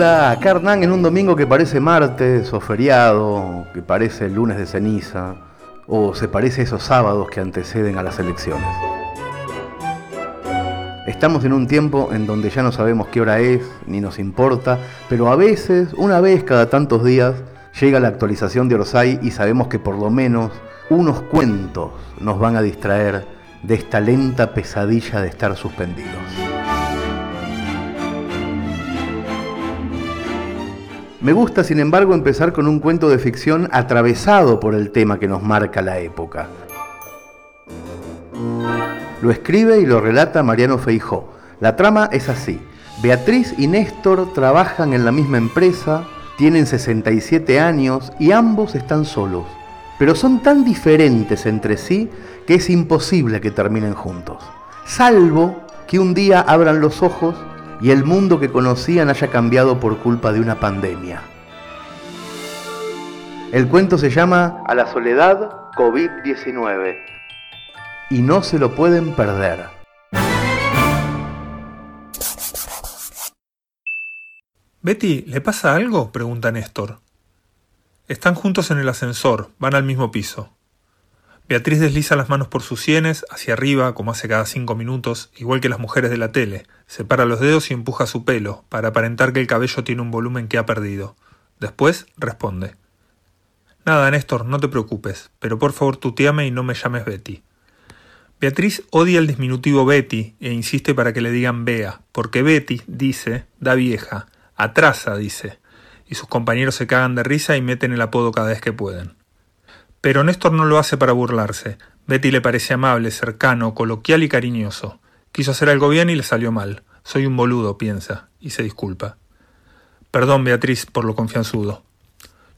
Hola, acá Hernán en un domingo que parece martes o feriado, que parece lunes de ceniza, o se parece a esos sábados que anteceden a las elecciones. Estamos en un tiempo en donde ya no sabemos qué hora es, ni nos importa, pero a veces, una vez cada tantos días, llega la actualización de Orsay y sabemos que por lo menos unos cuentos nos van a distraer de esta lenta pesadilla de estar suspendidos. Me gusta, sin embargo, empezar con un cuento de ficción atravesado por el tema que nos marca la época. Lo escribe y lo relata Mariano Feijó. La trama es así. Beatriz y Néstor trabajan en la misma empresa, tienen 67 años y ambos están solos. Pero son tan diferentes entre sí que es imposible que terminen juntos. Salvo que un día abran los ojos y el mundo que conocían haya cambiado por culpa de una pandemia. El cuento se llama A la soledad COVID-19 y no se lo pueden perder. Betty, ¿le pasa algo? pregunta Néstor. Están juntos en el ascensor, van al mismo piso. Beatriz desliza las manos por sus sienes, hacia arriba, como hace cada cinco minutos, igual que las mujeres de la tele. Separa los dedos y empuja su pelo, para aparentar que el cabello tiene un volumen que ha perdido. Después responde. Nada, Néstor, no te preocupes, pero por favor tuteame y no me llames Betty. Beatriz odia el disminutivo Betty e insiste para que le digan Bea, porque Betty, dice, da vieja, atrasa, dice, y sus compañeros se cagan de risa y meten el apodo cada vez que pueden. Pero Néstor no lo hace para burlarse. Betty le parece amable, cercano, coloquial y cariñoso. Quiso hacer algo bien y le salió mal. Soy un boludo, piensa, y se disculpa. Perdón, Beatriz, por lo confianzudo.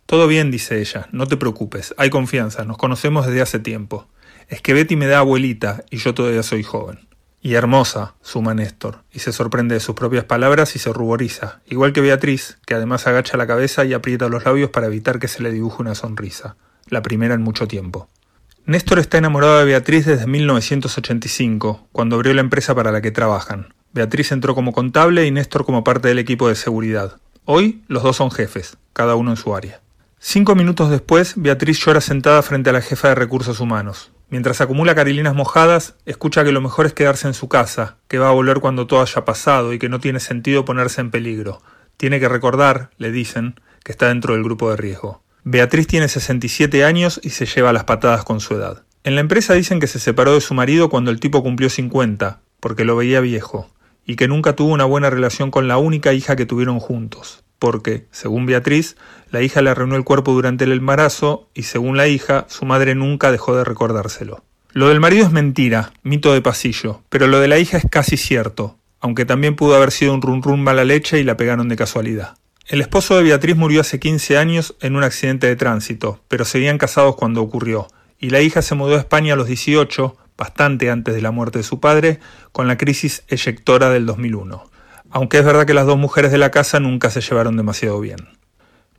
Todo bien, dice ella, no te preocupes, hay confianza, nos conocemos desde hace tiempo. Es que Betty me da abuelita y yo todavía soy joven. Y hermosa, suma Néstor, y se sorprende de sus propias palabras y se ruboriza, igual que Beatriz, que además agacha la cabeza y aprieta los labios para evitar que se le dibuje una sonrisa la primera en mucho tiempo. Néstor está enamorado de Beatriz desde 1985, cuando abrió la empresa para la que trabajan. Beatriz entró como contable y Néstor como parte del equipo de seguridad. Hoy los dos son jefes, cada uno en su área. Cinco minutos después, Beatriz llora sentada frente a la jefa de recursos humanos. Mientras acumula carilinas mojadas, escucha que lo mejor es quedarse en su casa, que va a volver cuando todo haya pasado y que no tiene sentido ponerse en peligro. Tiene que recordar, le dicen, que está dentro del grupo de riesgo. Beatriz tiene 67 años y se lleva las patadas con su edad. En la empresa dicen que se separó de su marido cuando el tipo cumplió 50, porque lo veía viejo, y que nunca tuvo una buena relación con la única hija que tuvieron juntos, porque, según Beatriz, la hija le arruinó el cuerpo durante el embarazo y, según la hija, su madre nunca dejó de recordárselo. Lo del marido es mentira, mito de pasillo, pero lo de la hija es casi cierto, aunque también pudo haber sido un run run mala leche y la pegaron de casualidad. El esposo de Beatriz murió hace 15 años en un accidente de tránsito, pero seguían casados cuando ocurrió, y la hija se mudó a España a los 18, bastante antes de la muerte de su padre, con la crisis eyectora del 2001. Aunque es verdad que las dos mujeres de la casa nunca se llevaron demasiado bien.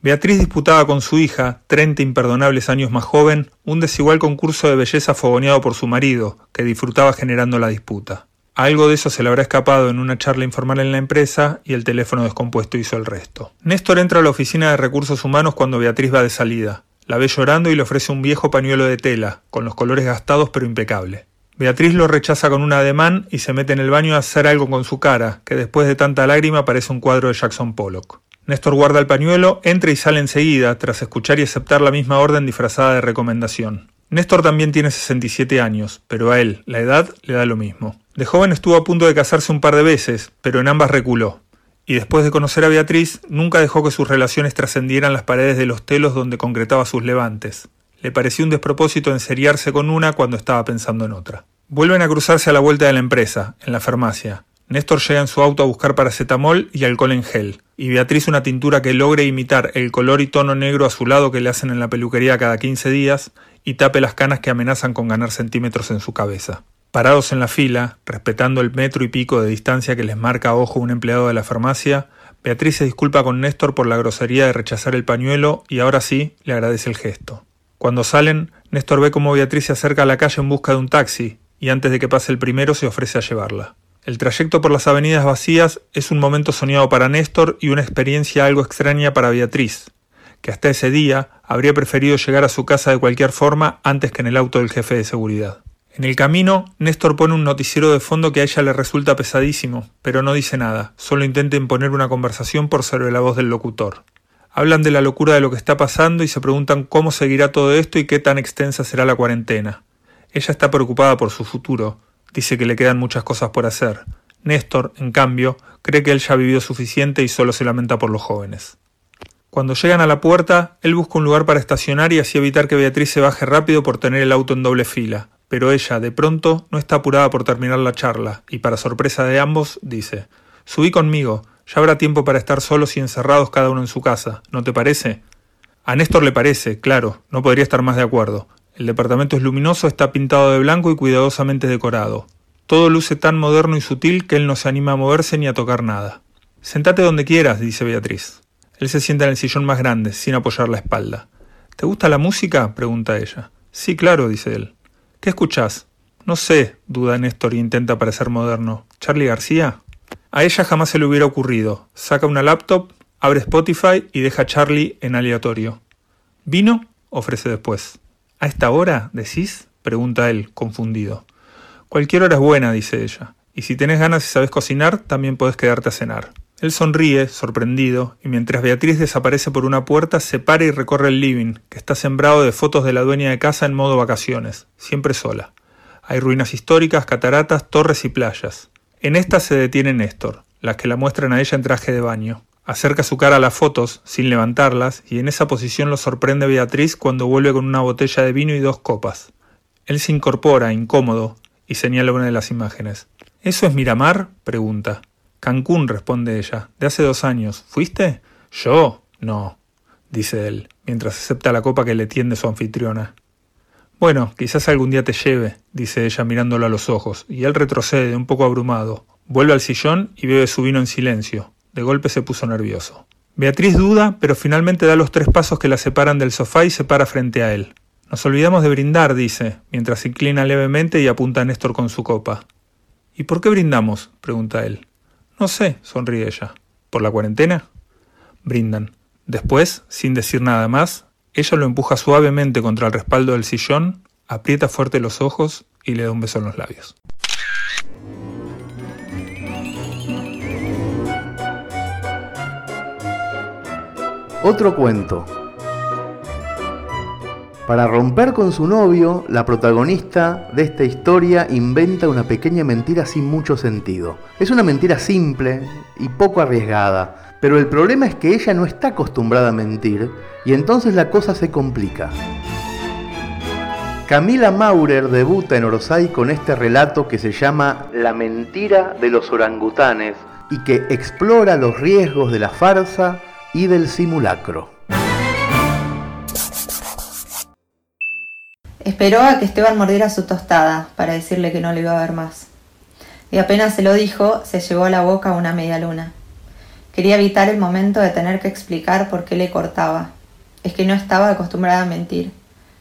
Beatriz disputaba con su hija, 30 imperdonables años más joven, un desigual concurso de belleza fogoneado por su marido, que disfrutaba generando la disputa. Algo de eso se le habrá escapado en una charla informal en la empresa y el teléfono descompuesto hizo el resto. Néstor entra a la oficina de recursos humanos cuando Beatriz va de salida. La ve llorando y le ofrece un viejo pañuelo de tela, con los colores gastados pero impecable. Beatriz lo rechaza con un ademán y se mete en el baño a hacer algo con su cara, que después de tanta lágrima parece un cuadro de Jackson Pollock. Néstor guarda el pañuelo, entra y sale enseguida, tras escuchar y aceptar la misma orden disfrazada de recomendación. Néstor también tiene 67 años, pero a él, la edad, le da lo mismo. De joven estuvo a punto de casarse un par de veces, pero en ambas reculó. Y después de conocer a Beatriz, nunca dejó que sus relaciones trascendieran las paredes de los telos donde concretaba sus levantes. Le pareció un despropósito enseriarse con una cuando estaba pensando en otra. Vuelven a cruzarse a la vuelta de la empresa, en la farmacia. Néstor llega en su auto a buscar paracetamol y alcohol en gel, y Beatriz una tintura que logre imitar el color y tono negro azulado que le hacen en la peluquería cada 15 días y tape las canas que amenazan con ganar centímetros en su cabeza. Parados en la fila, respetando el metro y pico de distancia que les marca a ojo un empleado de la farmacia, Beatriz se disculpa con Néstor por la grosería de rechazar el pañuelo y ahora sí le agradece el gesto. Cuando salen, Néstor ve cómo Beatriz se acerca a la calle en busca de un taxi y antes de que pase el primero se ofrece a llevarla. El trayecto por las avenidas vacías es un momento soñado para Néstor y una experiencia algo extraña para Beatriz, que hasta ese día habría preferido llegar a su casa de cualquier forma antes que en el auto del jefe de seguridad. En el camino, Néstor pone un noticiero de fondo que a ella le resulta pesadísimo, pero no dice nada, solo intenta imponer una conversación por sobre la voz del locutor. Hablan de la locura de lo que está pasando y se preguntan cómo seguirá todo esto y qué tan extensa será la cuarentena. Ella está preocupada por su futuro, Dice que le quedan muchas cosas por hacer. Néstor, en cambio, cree que él ya ha vivido suficiente y solo se lamenta por los jóvenes. Cuando llegan a la puerta, él busca un lugar para estacionar y así evitar que Beatriz se baje rápido por tener el auto en doble fila, pero ella, de pronto, no está apurada por terminar la charla, y para sorpresa de ambos, dice Subí conmigo, ya habrá tiempo para estar solos y encerrados cada uno en su casa, ¿no te parece? A Néstor le parece, claro, no podría estar más de acuerdo. El departamento es luminoso, está pintado de blanco y cuidadosamente decorado. Todo luce tan moderno y sutil que él no se anima a moverse ni a tocar nada. Sentate donde quieras, dice Beatriz. Él se sienta en el sillón más grande, sin apoyar la espalda. ¿Te gusta la música? pregunta ella. Sí, claro, dice él. ¿Qué escuchás? No sé, duda Néstor y intenta parecer moderno. ¿Charlie García? A ella jamás se le hubiera ocurrido. Saca una laptop, abre Spotify y deja a Charlie en aleatorio. ¿Vino? ofrece después. ¿A esta hora, decís? pregunta él, confundido. Cualquier hora es buena, dice ella, y si tenés ganas y sabes cocinar, también podés quedarte a cenar. Él sonríe, sorprendido, y mientras Beatriz desaparece por una puerta, se para y recorre el living, que está sembrado de fotos de la dueña de casa en modo vacaciones, siempre sola. Hay ruinas históricas, cataratas, torres y playas. En esta se detiene Néstor, las que la muestran a ella en traje de baño. Acerca su cara a las fotos, sin levantarlas, y en esa posición lo sorprende Beatriz cuando vuelve con una botella de vino y dos copas. Él se incorpora, incómodo, y señala una de las imágenes. ¿Eso es Miramar? pregunta. Cancún, responde ella. De hace dos años. ¿Fuiste? ¿Yo? No, dice él, mientras acepta la copa que le tiende su anfitriona. Bueno, quizás algún día te lleve, dice ella mirándolo a los ojos, y él retrocede, un poco abrumado. Vuelve al sillón y bebe su vino en silencio, de golpe se puso nervioso. Beatriz duda, pero finalmente da los tres pasos que la separan del sofá y se para frente a él. Nos olvidamos de brindar, dice, mientras se inclina levemente y apunta a Néstor con su copa. ¿Y por qué brindamos? pregunta él. No sé, sonríe ella. ¿Por la cuarentena? Brindan. Después, sin decir nada más, ella lo empuja suavemente contra el respaldo del sillón, aprieta fuerte los ojos y le da un beso en los labios. Otro cuento. Para romper con su novio, la protagonista de esta historia inventa una pequeña mentira sin mucho sentido. Es una mentira simple y poco arriesgada, pero el problema es que ella no está acostumbrada a mentir y entonces la cosa se complica. Camila Maurer debuta en Orosai con este relato que se llama La mentira de los orangutanes y que explora los riesgos de la farsa y del simulacro. Esperó a que Esteban mordiera su tostada para decirle que no le iba a ver más. Y apenas se lo dijo, se llevó a la boca una media luna. Quería evitar el momento de tener que explicar por qué le cortaba. Es que no estaba acostumbrada a mentir.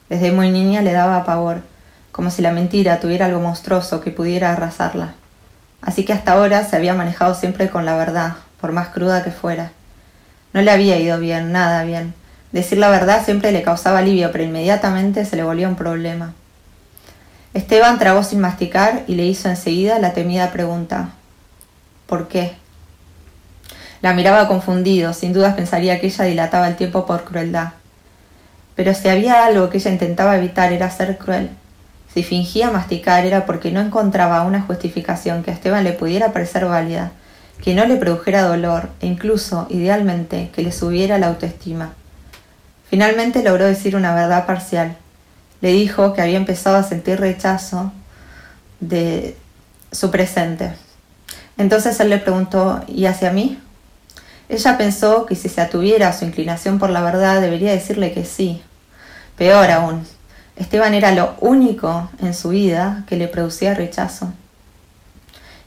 Desde muy niña le daba pavor, como si la mentira tuviera algo monstruoso que pudiera arrasarla. Así que hasta ahora se había manejado siempre con la verdad, por más cruda que fuera. No le había ido bien, nada bien. Decir la verdad siempre le causaba alivio, pero inmediatamente se le volvió un problema. Esteban tragó sin masticar y le hizo enseguida la temida pregunta. ¿Por qué? La miraba confundido, sin dudas pensaría que ella dilataba el tiempo por crueldad. Pero si había algo que ella intentaba evitar era ser cruel. Si fingía masticar era porque no encontraba una justificación que a Esteban le pudiera parecer válida que no le produjera dolor e incluso, idealmente, que le subiera la autoestima. Finalmente logró decir una verdad parcial. Le dijo que había empezado a sentir rechazo de su presente. Entonces él le preguntó, ¿y hacia mí? Ella pensó que si se atuviera su inclinación por la verdad debería decirle que sí. Peor aún, Esteban era lo único en su vida que le producía rechazo.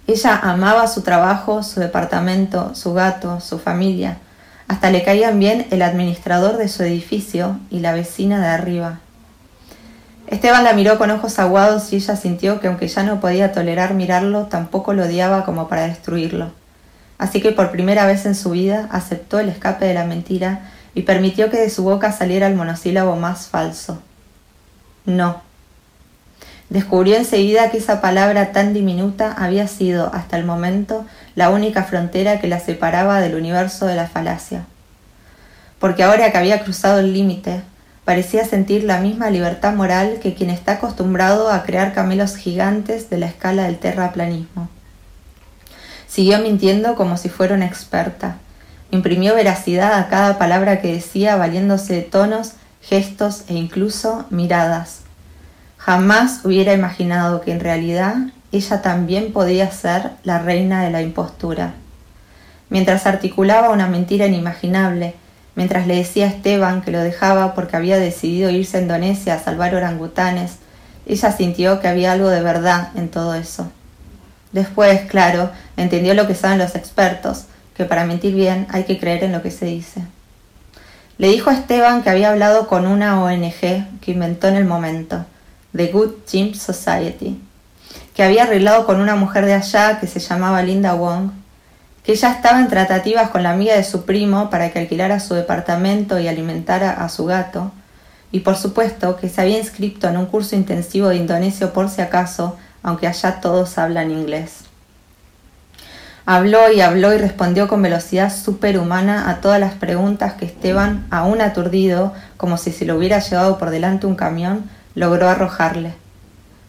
Ella amaba su trabajo, su departamento, su gato, su familia. Hasta le caían bien el administrador de su edificio y la vecina de arriba. Esteban la miró con ojos aguados y ella sintió que aunque ya no podía tolerar mirarlo, tampoco lo odiaba como para destruirlo. Así que por primera vez en su vida aceptó el escape de la mentira y permitió que de su boca saliera el monosílabo más falso. No. Descubrió enseguida que esa palabra tan diminuta había sido, hasta el momento, la única frontera que la separaba del universo de la falacia. Porque ahora que había cruzado el límite, parecía sentir la misma libertad moral que quien está acostumbrado a crear camelos gigantes de la escala del terraplanismo. Siguió mintiendo como si fuera una experta. Imprimió veracidad a cada palabra que decía valiéndose de tonos, gestos e incluso miradas. Jamás hubiera imaginado que en realidad ella también podía ser la reina de la impostura. Mientras articulaba una mentira inimaginable, mientras le decía a Esteban que lo dejaba porque había decidido irse a Indonesia a salvar orangutanes, ella sintió que había algo de verdad en todo eso. Después, claro, entendió lo que saben los expertos, que para mentir bien hay que creer en lo que se dice. Le dijo a Esteban que había hablado con una ONG que inventó en el momento, The Good Chimp Society, que había arreglado con una mujer de allá que se llamaba Linda Wong, que ya estaba en tratativas con la amiga de su primo para que alquilara su departamento y alimentara a su gato, y por supuesto que se había inscrito en un curso intensivo de indonesio por si acaso, aunque allá todos hablan inglés. Habló y habló y respondió con velocidad superhumana a todas las preguntas que Esteban, aún aturdido, como si se lo hubiera llevado por delante un camión, logró arrojarle.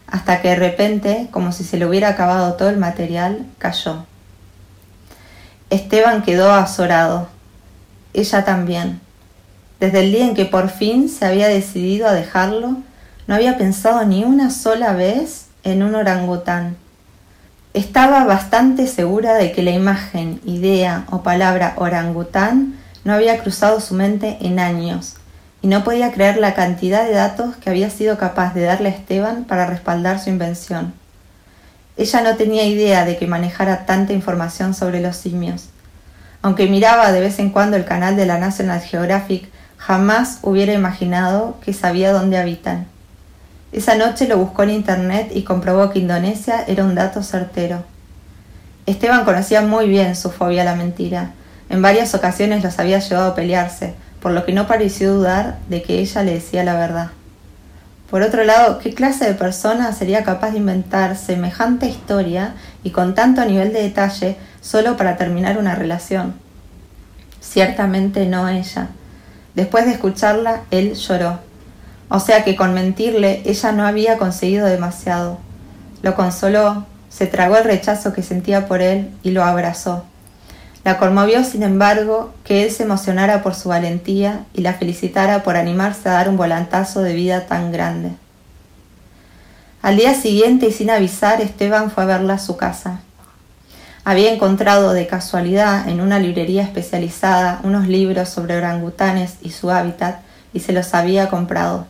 Hasta que de repente, como si se le hubiera acabado todo el material, cayó. Esteban quedó azorado. Ella también. Desde el día en que por fin se había decidido a dejarlo, no había pensado ni una sola vez en un orangután. Estaba bastante segura de que la imagen, idea o palabra orangután no había cruzado su mente en años, y no podía creer la cantidad de datos que había sido capaz de darle a Esteban para respaldar su invención. Ella no tenía idea de que manejara tanta información sobre los simios. Aunque miraba de vez en cuando el canal de la National Geographic, jamás hubiera imaginado que sabía dónde habitan. Esa noche lo buscó en internet y comprobó que Indonesia era un dato certero. Esteban conocía muy bien su fobia a la mentira. En varias ocasiones los había llevado a pelearse, por lo que no pareció dudar de que ella le decía la verdad. Por otro lado, ¿qué clase de persona sería capaz de inventar semejante historia y con tanto nivel de detalle solo para terminar una relación? Ciertamente no ella. Después de escucharla, él lloró. O sea que con mentirle ella no había conseguido demasiado. Lo consoló, se tragó el rechazo que sentía por él y lo abrazó. La conmovió, sin embargo, que él se emocionara por su valentía y la felicitara por animarse a dar un volantazo de vida tan grande. Al día siguiente y sin avisar, Esteban fue a verla a su casa. Había encontrado de casualidad en una librería especializada unos libros sobre orangutanes y su hábitat y se los había comprado.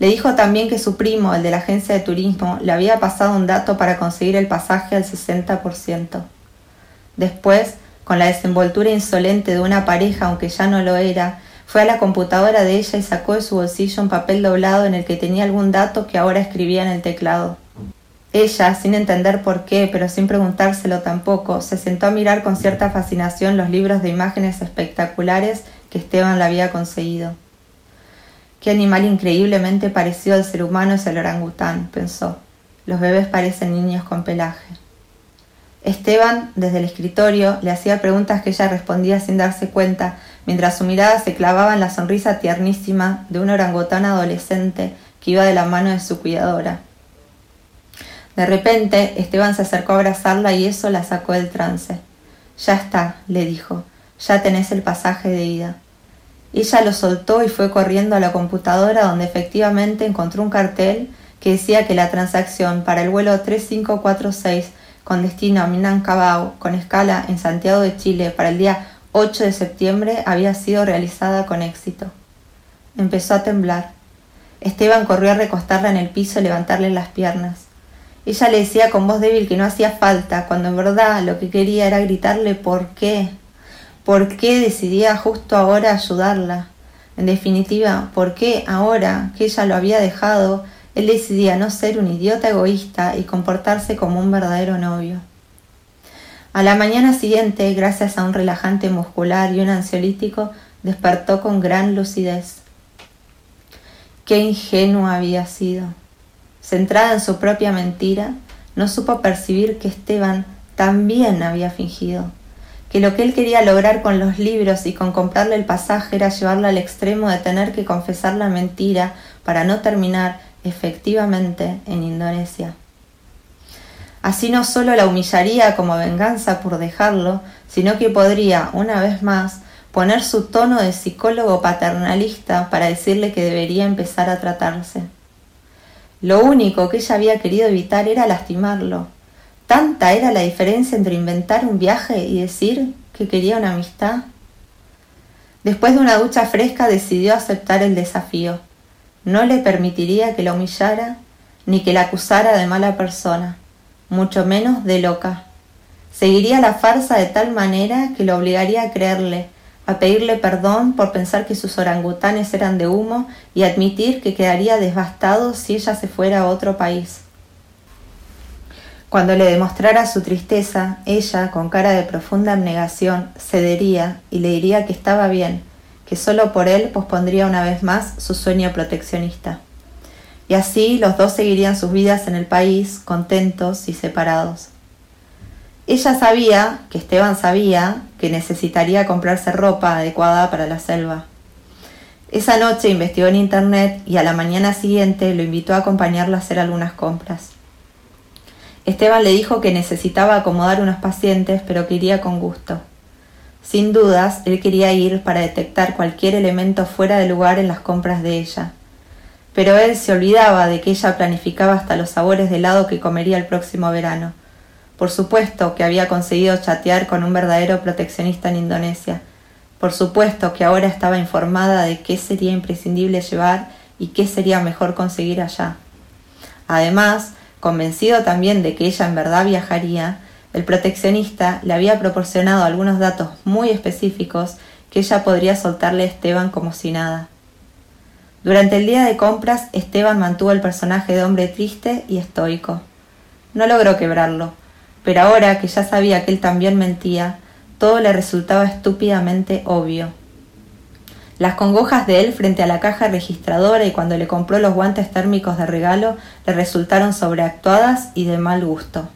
Le dijo también que su primo, el de la agencia de turismo, le había pasado un dato para conseguir el pasaje al 60%. Después, con la desenvoltura insolente de una pareja, aunque ya no lo era, fue a la computadora de ella y sacó de su bolsillo un papel doblado en el que tenía algún dato que ahora escribía en el teclado. Ella, sin entender por qué, pero sin preguntárselo tampoco, se sentó a mirar con cierta fascinación los libros de imágenes espectaculares que Esteban le había conseguido. Qué animal increíblemente parecido al ser humano es el orangután, pensó. Los bebés parecen niños con pelaje. Esteban, desde el escritorio, le hacía preguntas que ella respondía sin darse cuenta, mientras su mirada se clavaba en la sonrisa tiernísima de un orangután adolescente que iba de la mano de su cuidadora. De repente, Esteban se acercó a abrazarla y eso la sacó del trance. Ya está, le dijo, ya tenés el pasaje de ida. Ella lo soltó y fue corriendo a la computadora donde efectivamente encontró un cartel que decía que la transacción para el vuelo 3546 con destino a Minangkabau, con escala en Santiago de Chile para el día 8 de septiembre, había sido realizada con éxito. Empezó a temblar. Esteban corrió a recostarla en el piso y levantarle las piernas. Ella le decía con voz débil que no hacía falta, cuando en verdad lo que quería era gritarle por qué. ¿Por qué decidía justo ahora ayudarla? En definitiva, ¿por qué ahora que ella lo había dejado, él decidía no ser un idiota egoísta y comportarse como un verdadero novio? A la mañana siguiente, gracias a un relajante muscular y un ansiolítico, despertó con gran lucidez. Qué ingenua había sido. Centrada en su propia mentira, no supo percibir que Esteban también había fingido, que lo que él quería lograr con los libros y con comprarle el pasaje era llevarla al extremo de tener que confesar la mentira para no terminar efectivamente en Indonesia. Así no solo la humillaría como venganza por dejarlo, sino que podría, una vez más, poner su tono de psicólogo paternalista para decirle que debería empezar a tratarse. Lo único que ella había querido evitar era lastimarlo. Tanta era la diferencia entre inventar un viaje y decir que quería una amistad. Después de una ducha fresca decidió aceptar el desafío. No le permitiría que la humillara ni que la acusara de mala persona, mucho menos de loca. Seguiría la farsa de tal manera que lo obligaría a creerle, a pedirle perdón por pensar que sus orangutanes eran de humo y admitir que quedaría devastado si ella se fuera a otro país. Cuando le demostrara su tristeza, ella, con cara de profunda abnegación, cedería y le diría que estaba bien, que solo por él pospondría una vez más su sueño proteccionista. Y así los dos seguirían sus vidas en el país, contentos y separados. Ella sabía, que Esteban sabía, que necesitaría comprarse ropa adecuada para la selva. Esa noche investigó en internet y a la mañana siguiente lo invitó a acompañarla a hacer algunas compras. Esteban le dijo que necesitaba acomodar unos pacientes, pero que iría con gusto. Sin dudas, él quería ir para detectar cualquier elemento fuera de lugar en las compras de ella. Pero él se olvidaba de que ella planificaba hasta los sabores de helado que comería el próximo verano. Por supuesto que había conseguido chatear con un verdadero proteccionista en Indonesia. Por supuesto que ahora estaba informada de qué sería imprescindible llevar y qué sería mejor conseguir allá. Además, convencido también de que ella en verdad viajaría, el proteccionista le había proporcionado algunos datos muy específicos que ella podría soltarle a Esteban como si nada. Durante el día de compras, Esteban mantuvo el personaje de hombre triste y estoico. No logró quebrarlo, pero ahora que ya sabía que él también mentía, todo le resultaba estúpidamente obvio. Las congojas de él frente a la caja registradora y cuando le compró los guantes térmicos de regalo le resultaron sobreactuadas y de mal gusto.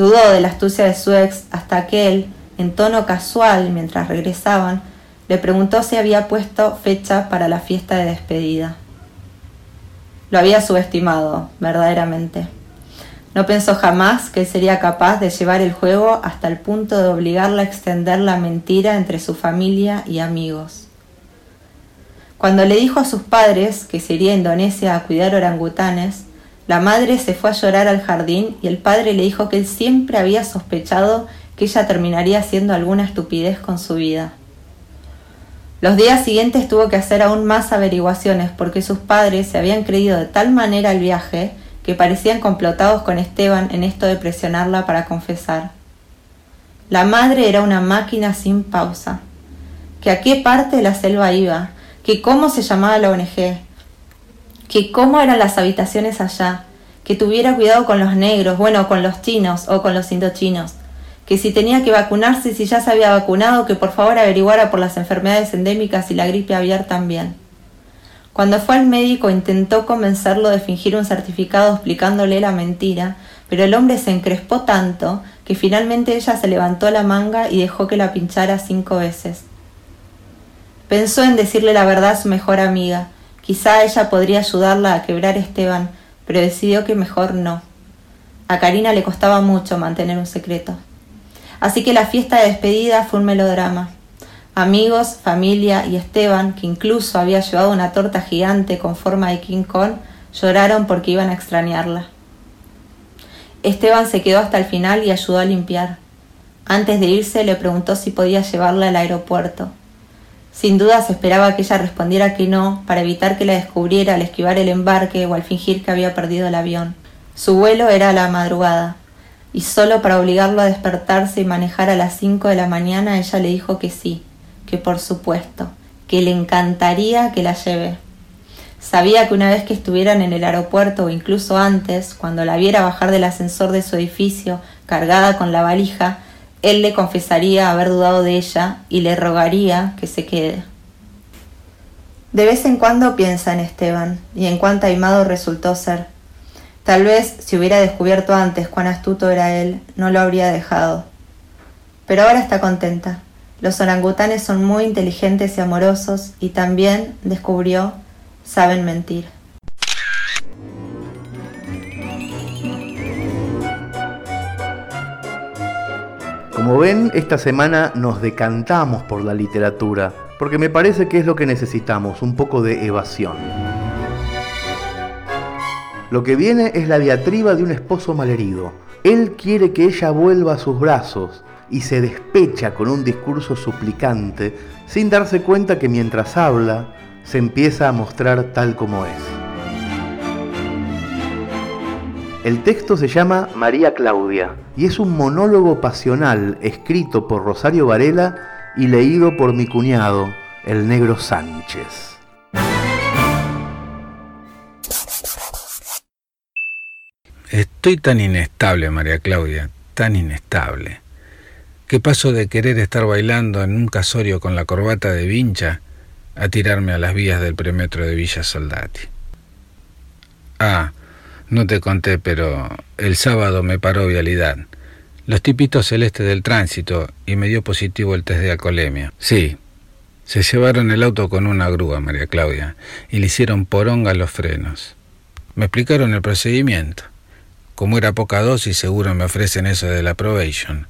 Dudó de la astucia de su ex hasta que él, en tono casual mientras regresaban, le preguntó si había puesto fecha para la fiesta de despedida. Lo había subestimado, verdaderamente. No pensó jamás que él sería capaz de llevar el juego hasta el punto de obligarla a extender la mentira entre su familia y amigos. Cuando le dijo a sus padres que se iría a Indonesia a cuidar orangutanes, la madre se fue a llorar al jardín y el padre le dijo que él siempre había sospechado que ella terminaría haciendo alguna estupidez con su vida. Los días siguientes tuvo que hacer aún más averiguaciones porque sus padres se habían creído de tal manera el viaje que parecían complotados con Esteban en esto de presionarla para confesar. La madre era una máquina sin pausa. Que a qué parte de la selva iba, que cómo se llamaba la ONG, que cómo eran las habitaciones allá, que tuviera cuidado con los negros, bueno, con los chinos o con los indochinos, que si tenía que vacunarse, si ya se había vacunado, que por favor averiguara por las enfermedades endémicas y la gripe aviar también. Cuando fue al médico intentó convencerlo de fingir un certificado explicándole la mentira, pero el hombre se encrespó tanto que finalmente ella se levantó la manga y dejó que la pinchara cinco veces. Pensó en decirle la verdad a su mejor amiga. Quizá ella podría ayudarla a quebrar a Esteban, pero decidió que mejor no. A Karina le costaba mucho mantener un secreto. Así que la fiesta de despedida fue un melodrama. Amigos, familia y Esteban, que incluso había llevado una torta gigante con forma de King Kong, lloraron porque iban a extrañarla. Esteban se quedó hasta el final y ayudó a limpiar. Antes de irse le preguntó si podía llevarla al aeropuerto. Sin duda se esperaba que ella respondiera que no, para evitar que la descubriera al esquivar el embarque o al fingir que había perdido el avión. Su vuelo era a la madrugada, y solo para obligarlo a despertarse y manejar a las cinco de la mañana ella le dijo que sí, que por supuesto, que le encantaría que la lleve. Sabía que una vez que estuvieran en el aeropuerto o incluso antes, cuando la viera bajar del ascensor de su edificio cargada con la valija, él le confesaría haber dudado de ella y le rogaría que se quede. De vez en cuando piensa en Esteban y en cuán taimado resultó ser. Tal vez si hubiera descubierto antes cuán astuto era él, no lo habría dejado. Pero ahora está contenta. Los orangutanes son muy inteligentes y amorosos y también, descubrió, saben mentir. Como ven, esta semana nos decantamos por la literatura, porque me parece que es lo que necesitamos, un poco de evasión. Lo que viene es la diatriba de un esposo malherido. Él quiere que ella vuelva a sus brazos y se despecha con un discurso suplicante sin darse cuenta que mientras habla se empieza a mostrar tal como es. El texto se llama María Claudia y es un monólogo pasional escrito por Rosario Varela y leído por mi cuñado, el negro Sánchez. Estoy tan inestable, María Claudia, tan inestable. ¿Qué paso de querer estar bailando en un casorio con la corbata de vincha a tirarme a las vías del premetro de Villa Soldati? Ah, no te conté, pero el sábado me paró vialidad. Los tipitos celestes del tránsito y me dio positivo el test de alcoholemia. Sí, se llevaron el auto con una grúa, María Claudia, y le hicieron poronga los frenos. Me explicaron el procedimiento. Como era poca dosis, seguro me ofrecen eso de la probation.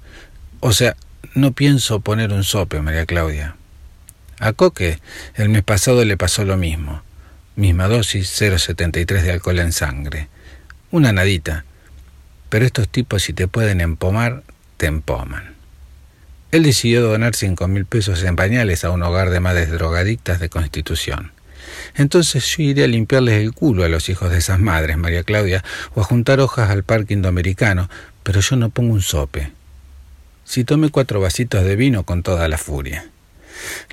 O sea, no pienso poner un sope, María Claudia. A Coque el mes pasado le pasó lo mismo. Misma dosis, 0,73 de alcohol en sangre. Una nadita. Pero estos tipos si te pueden empomar, te empoman. Él decidió donar cinco mil pesos en pañales a un hogar de madres drogadictas de Constitución. Entonces yo iré a limpiarles el culo a los hijos de esas madres, María Claudia, o a juntar hojas al parque indoamericano, pero yo no pongo un sope. Si tomé cuatro vasitos de vino con toda la furia.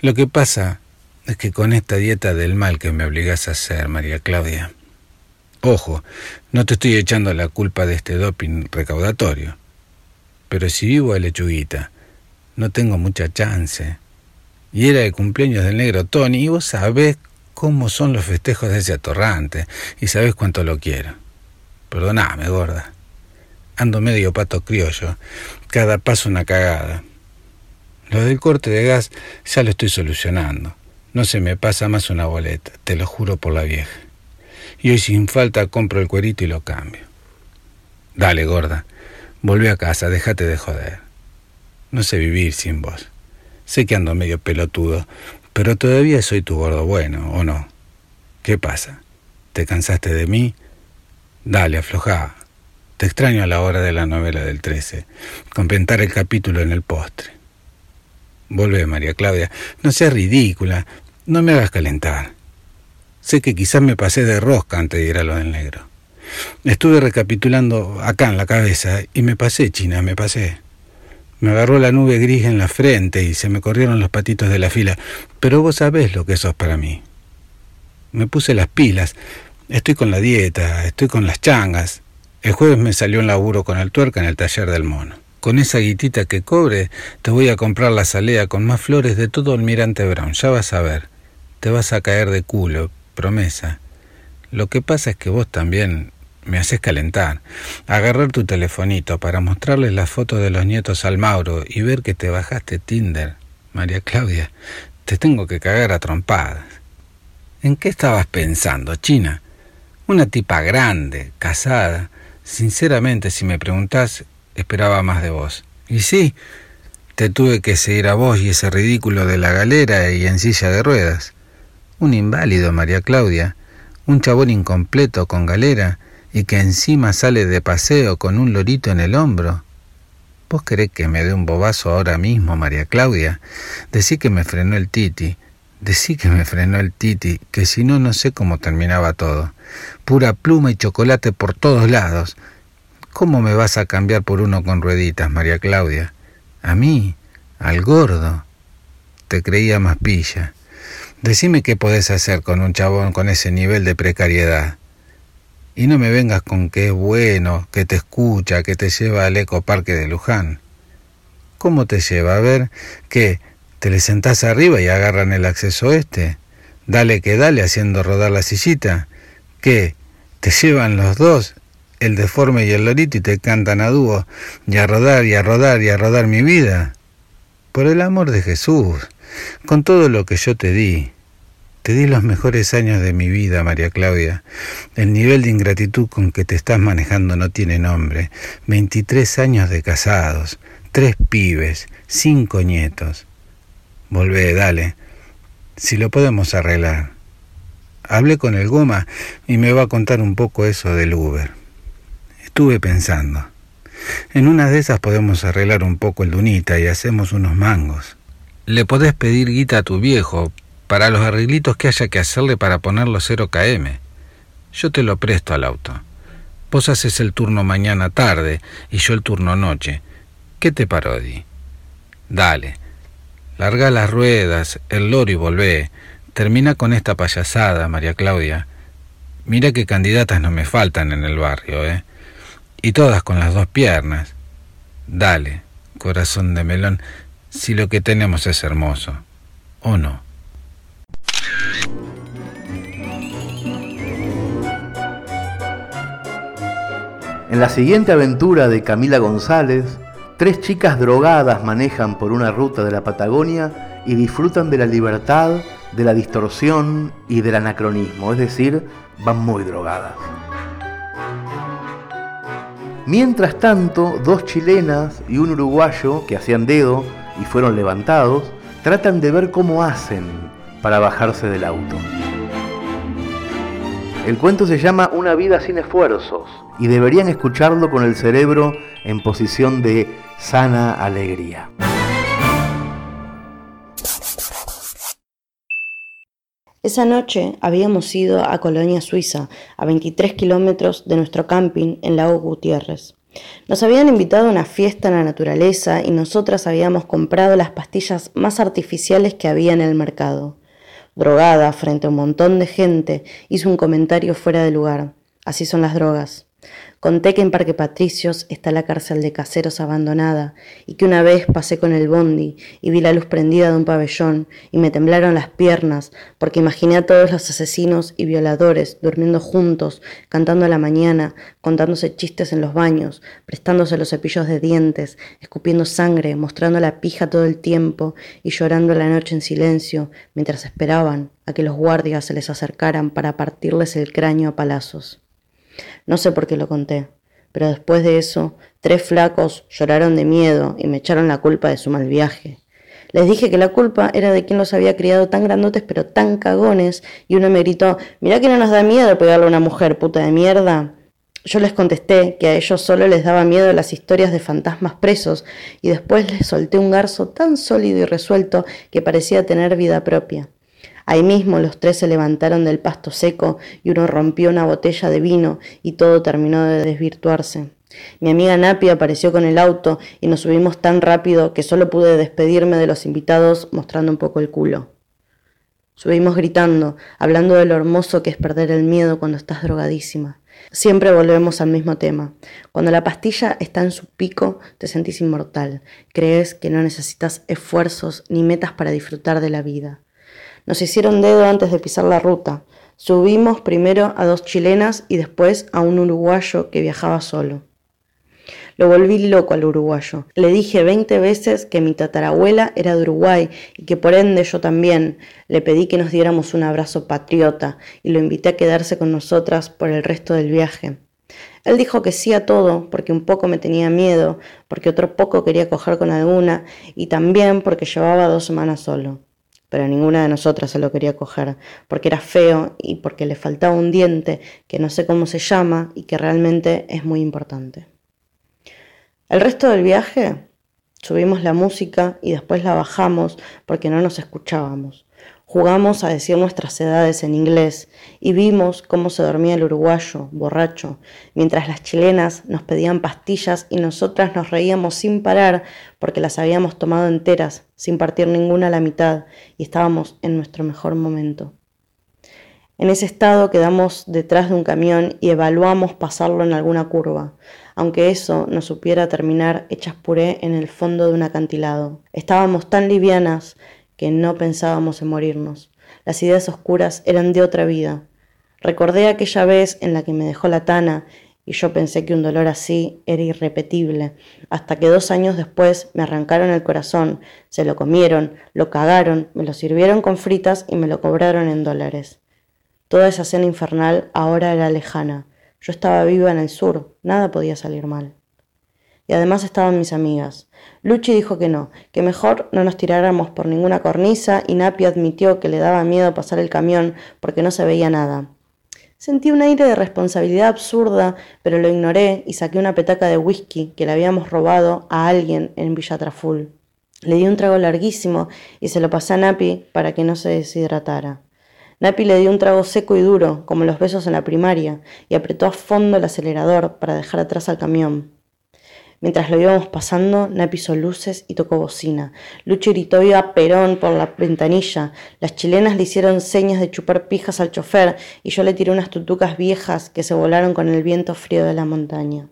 Lo que pasa es que con esta dieta del mal que me obligas a hacer, María Claudia, Ojo, no te estoy echando la culpa de este doping recaudatorio. Pero si vivo a lechuguita, no tengo mucha chance. Y era el cumpleaños del negro Tony, y vos sabés cómo son los festejos de ese atorrante, y sabés cuánto lo quiero. Perdoname, gorda. Ando medio pato criollo, cada paso una cagada. Lo del corte de gas ya lo estoy solucionando. No se me pasa más una boleta, te lo juro por la vieja y hoy sin falta compro el cuerito y lo cambio. Dale, gorda, volvé a casa, déjate de joder. No sé vivir sin vos. Sé que ando medio pelotudo, pero todavía soy tu gordo bueno, ¿o no? ¿Qué pasa? ¿Te cansaste de mí? Dale, aflojá. Te extraño a la hora de la novela del 13, comentar el capítulo en el postre. Volvé, María Claudia. No seas ridícula. No me hagas calentar. Sé que quizás me pasé de rosca antes de ir a lo del negro. Estuve recapitulando acá en la cabeza y me pasé, China, me pasé. Me agarró la nube gris en la frente y se me corrieron los patitos de la fila, pero vos sabés lo que eso es para mí. Me puse las pilas, estoy con la dieta, estoy con las changas. El jueves me salió un laburo con el tuerca en el taller del mono. Con esa guitita que cobre, te voy a comprar la salea con más flores de todo Almirante Brown, ya vas a ver. Te vas a caer de culo, promesa. Lo que pasa es que vos también me haces calentar. Agarrar tu telefonito para mostrarles la foto de los nietos al Mauro y ver que te bajaste Tinder. María Claudia, te tengo que cagar a trompadas. ¿En qué estabas pensando, China? Una tipa grande, casada. Sinceramente, si me preguntás, esperaba más de vos. Y sí, te tuve que seguir a vos y ese ridículo de la galera y en silla de ruedas. Un inválido, María Claudia, un chabón incompleto con galera y que encima sale de paseo con un lorito en el hombro. ¿Vos querés que me dé un bobazo ahora mismo, María Claudia? Decí que me frenó el Titi. Decí que me frenó el Titi, que si no, no sé cómo terminaba todo. Pura pluma y chocolate por todos lados. ¿Cómo me vas a cambiar por uno con rueditas, María Claudia? A mí, al gordo. Te creía más pilla. Decime qué podés hacer con un chabón con ese nivel de precariedad. Y no me vengas con que es bueno, que te escucha, que te lleva al Eco Parque de Luján. ¿Cómo te lleva? A ver, ¿qué? ¿Te le sentás arriba y agarran el acceso este? Dale que dale haciendo rodar la sillita. ¿Qué? ¿Te llevan los dos? El deforme y el lorito y te cantan a dúo. Y a rodar y a rodar y a rodar mi vida. Por el amor de Jesús, con todo lo que yo te di. Te di los mejores años de mi vida, María Claudia. El nivel de ingratitud con que te estás manejando no tiene nombre. 23 años de casados tres pibes, cinco nietos. Volvé, dale, si lo podemos arreglar. Hablé con el Goma y me va a contar un poco eso del Uber. Estuve pensando. En una de esas podemos arreglar un poco el Dunita y hacemos unos mangos. Le podés pedir guita a tu viejo para los arreglitos que haya que hacerle para ponerlo 0 km. Yo te lo presto al auto. Vos haces el turno mañana tarde y yo el turno noche. ¿Qué te parodi? Dale, larga las ruedas, el loro y volvé. Termina con esta payasada, María Claudia. Mira qué candidatas no me faltan en el barrio, ¿eh? Y todas con las dos piernas. Dale, corazón de melón, si lo que tenemos es hermoso. ¿O no? En la siguiente aventura de Camila González, Tres chicas drogadas manejan por una ruta de la Patagonia y disfrutan de la libertad, de la distorsión y del anacronismo, es decir, van muy drogadas. Mientras tanto, dos chilenas y un uruguayo que hacían dedo y fueron levantados, tratan de ver cómo hacen para bajarse del auto. El cuento se llama Una vida sin esfuerzos y deberían escucharlo con el cerebro en posición de sana alegría. Esa noche habíamos ido a Colonia Suiza, a 23 kilómetros de nuestro camping en Lago Gutiérrez. Nos habían invitado a una fiesta en la naturaleza y nosotras habíamos comprado las pastillas más artificiales que había en el mercado. Drogada frente a un montón de gente, hizo un comentario fuera de lugar. Así son las drogas. Conté que en Parque Patricios está la cárcel de caseros abandonada y que una vez pasé con el bondi y vi la luz prendida de un pabellón y me temblaron las piernas porque imaginé a todos los asesinos y violadores durmiendo juntos, cantando a la mañana, contándose chistes en los baños, prestándose los cepillos de dientes, escupiendo sangre, mostrando la pija todo el tiempo y llorando la noche en silencio mientras esperaban a que los guardias se les acercaran para partirles el cráneo a palazos. No sé por qué lo conté, pero después de eso, tres flacos lloraron de miedo y me echaron la culpa de su mal viaje. Les dije que la culpa era de quien los había criado tan grandotes pero tan cagones, y uno me gritó, mirá que no nos da miedo pegarle a una mujer, puta de mierda. Yo les contesté que a ellos solo les daba miedo las historias de fantasmas presos, y después les solté un garzo tan sólido y resuelto que parecía tener vida propia. Ahí mismo los tres se levantaron del pasto seco y uno rompió una botella de vino y todo terminó de desvirtuarse. Mi amiga Napi apareció con el auto y nos subimos tan rápido que solo pude despedirme de los invitados mostrando un poco el culo. Subimos gritando, hablando de lo hermoso que es perder el miedo cuando estás drogadísima. Siempre volvemos al mismo tema. Cuando la pastilla está en su pico, te sentís inmortal. Crees que no necesitas esfuerzos ni metas para disfrutar de la vida. Nos hicieron dedo antes de pisar la ruta. Subimos primero a dos chilenas y después a un uruguayo que viajaba solo. Lo volví loco al uruguayo. Le dije veinte veces que mi tatarabuela era de Uruguay y que por ende yo también. Le pedí que nos diéramos un abrazo patriota y lo invité a quedarse con nosotras por el resto del viaje. Él dijo que sí a todo porque un poco me tenía miedo, porque otro poco quería coger con alguna y también porque llevaba dos semanas solo pero ninguna de nosotras se lo quería coger, porque era feo y porque le faltaba un diente que no sé cómo se llama y que realmente es muy importante. El resto del viaje subimos la música y después la bajamos porque no nos escuchábamos. Jugamos a decir nuestras edades en inglés y vimos cómo se dormía el uruguayo, borracho, mientras las chilenas nos pedían pastillas y nosotras nos reíamos sin parar porque las habíamos tomado enteras sin partir ninguna a la mitad, y estábamos en nuestro mejor momento. En ese estado quedamos detrás de un camión y evaluamos pasarlo en alguna curva, aunque eso nos supiera terminar hechas puré en el fondo de un acantilado. Estábamos tan livianas que no pensábamos en morirnos. Las ideas oscuras eran de otra vida. Recordé aquella vez en la que me dejó la tana y yo pensé que un dolor así era irrepetible, hasta que dos años después me arrancaron el corazón, se lo comieron, lo cagaron, me lo sirvieron con fritas y me lo cobraron en dólares. Toda esa cena infernal ahora era lejana. Yo estaba viva en el sur, nada podía salir mal. Y además estaban mis amigas. Luchi dijo que no, que mejor no nos tiráramos por ninguna cornisa y Napi admitió que le daba miedo pasar el camión porque no se veía nada. Sentí un aire de responsabilidad absurda, pero lo ignoré y saqué una petaca de whisky que le habíamos robado a alguien en Villa Traful. Le di un trago larguísimo y se lo pasé a Napi para que no se deshidratara. Napi le dio un trago seco y duro, como los besos en la primaria, y apretó a fondo el acelerador para dejar atrás al camión. Mientras lo íbamos pasando, Napi hizo luces y tocó bocina. Lucho gritó a Perón por la ventanilla. Las chilenas le hicieron señas de chupar pijas al chofer y yo le tiré unas tutucas viejas que se volaron con el viento frío de la montaña.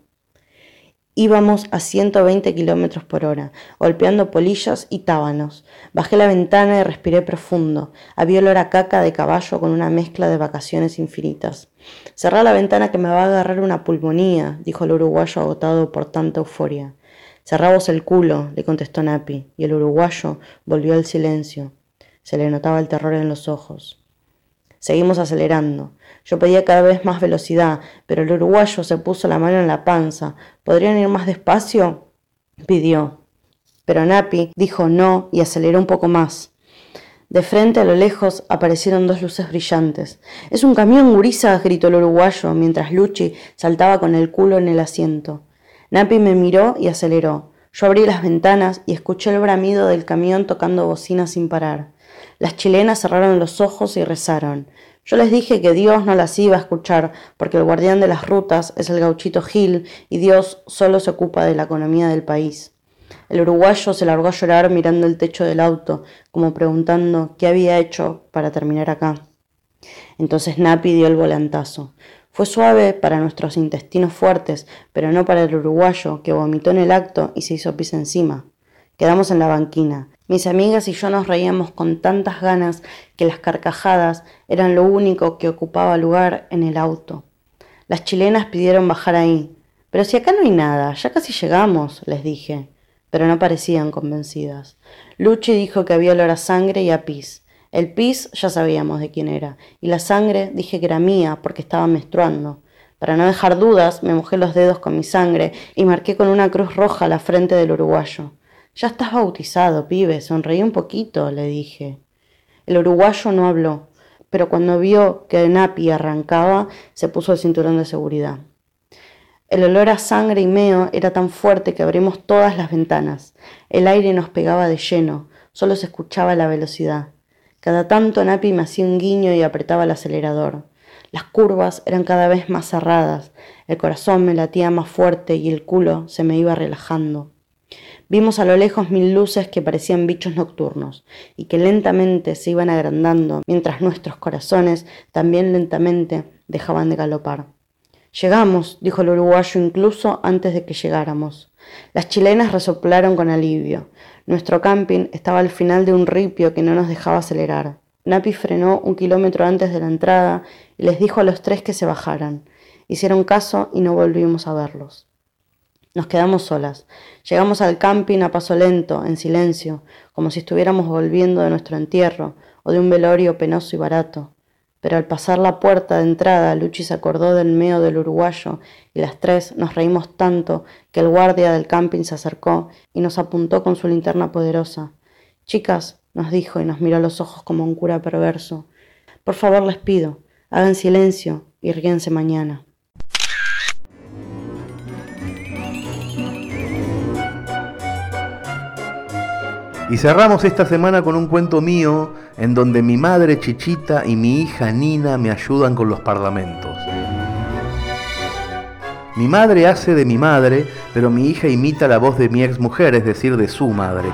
Íbamos a 120 kilómetros por hora, golpeando polillas y tábanos. Bajé la ventana y respiré profundo. Había olor a caca de caballo con una mezcla de vacaciones infinitas. Cerrá la ventana que me va a agarrar una pulmonía, dijo el uruguayo agotado por tanta euforia. Cerramos el culo, le contestó Napi, y el uruguayo volvió al silencio. Se le notaba el terror en los ojos. Seguimos acelerando. Yo pedía cada vez más velocidad, pero el uruguayo se puso la mano en la panza. ¿Podrían ir más despacio? pidió. Pero Napi dijo no y aceleró un poco más. De frente a lo lejos aparecieron dos luces brillantes. Es un camión, gurisa, gritó el uruguayo, mientras Luchi saltaba con el culo en el asiento. Napi me miró y aceleró. Yo abrí las ventanas y escuché el bramido del camión tocando bocina sin parar. Las chilenas cerraron los ojos y rezaron. Yo les dije que Dios no las iba a escuchar, porque el guardián de las rutas es el gauchito Gil y Dios solo se ocupa de la economía del país. El uruguayo se largó a llorar mirando el techo del auto, como preguntando qué había hecho para terminar acá. Entonces Napi dio el volantazo. Fue suave para nuestros intestinos fuertes, pero no para el uruguayo, que vomitó en el acto y se hizo pis encima. Quedamos en la banquina. Mis amigas y yo nos reíamos con tantas ganas que las carcajadas eran lo único que ocupaba lugar en el auto. Las chilenas pidieron bajar ahí. Pero si acá no hay nada, ya casi llegamos, les dije. Pero no parecían convencidas. Luchi dijo que había olor a sangre y a pis. El pis ya sabíamos de quién era, y la sangre dije que era mía porque estaba menstruando. Para no dejar dudas, me mojé los dedos con mi sangre y marqué con una cruz roja la frente del uruguayo. Ya estás bautizado, pibe, sonreí un poquito, le dije. El uruguayo no habló, pero cuando vio que Napi arrancaba, se puso el cinturón de seguridad. El olor a sangre y meo era tan fuerte que abrimos todas las ventanas. El aire nos pegaba de lleno, solo se escuchaba la velocidad. Cada tanto Napi me hacía un guiño y apretaba el acelerador. Las curvas eran cada vez más cerradas, el corazón me latía más fuerte y el culo se me iba relajando. Vimos a lo lejos mil luces que parecían bichos nocturnos y que lentamente se iban agrandando mientras nuestros corazones también lentamente dejaban de galopar. Llegamos, dijo el uruguayo incluso antes de que llegáramos. Las chilenas resoplaron con alivio. Nuestro camping estaba al final de un ripio que no nos dejaba acelerar. Napi frenó un kilómetro antes de la entrada y les dijo a los tres que se bajaran. Hicieron caso y no volvimos a verlos. Nos quedamos solas. Llegamos al camping a paso lento, en silencio, como si estuviéramos volviendo de nuestro entierro o de un velorio penoso y barato. Pero al pasar la puerta de entrada, Luchi se acordó del meo del uruguayo y las tres nos reímos tanto que el guardia del camping se acercó y nos apuntó con su linterna poderosa. Chicas, nos dijo y nos miró los ojos como un cura perverso. Por favor les pido, hagan silencio y ríense mañana. Y cerramos esta semana con un cuento mío en donde mi madre Chichita y mi hija Nina me ayudan con los parlamentos. Mi madre hace de mi madre, pero mi hija imita la voz de mi ex mujer, es decir, de su madre.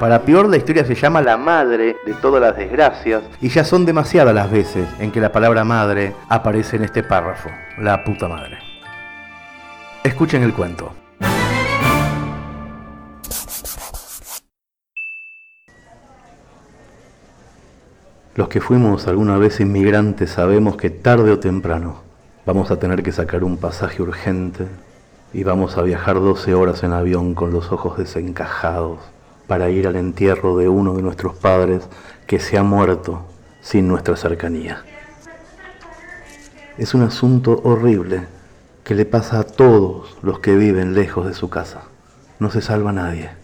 Para peor, la historia se llama la madre de todas las desgracias y ya son demasiadas las veces en que la palabra madre aparece en este párrafo, la puta madre. Escuchen el cuento. Los que fuimos alguna vez inmigrantes sabemos que tarde o temprano vamos a tener que sacar un pasaje urgente y vamos a viajar 12 horas en avión con los ojos desencajados para ir al entierro de uno de nuestros padres que se ha muerto sin nuestra cercanía. Es un asunto horrible que le pasa a todos los que viven lejos de su casa. No se salva nadie.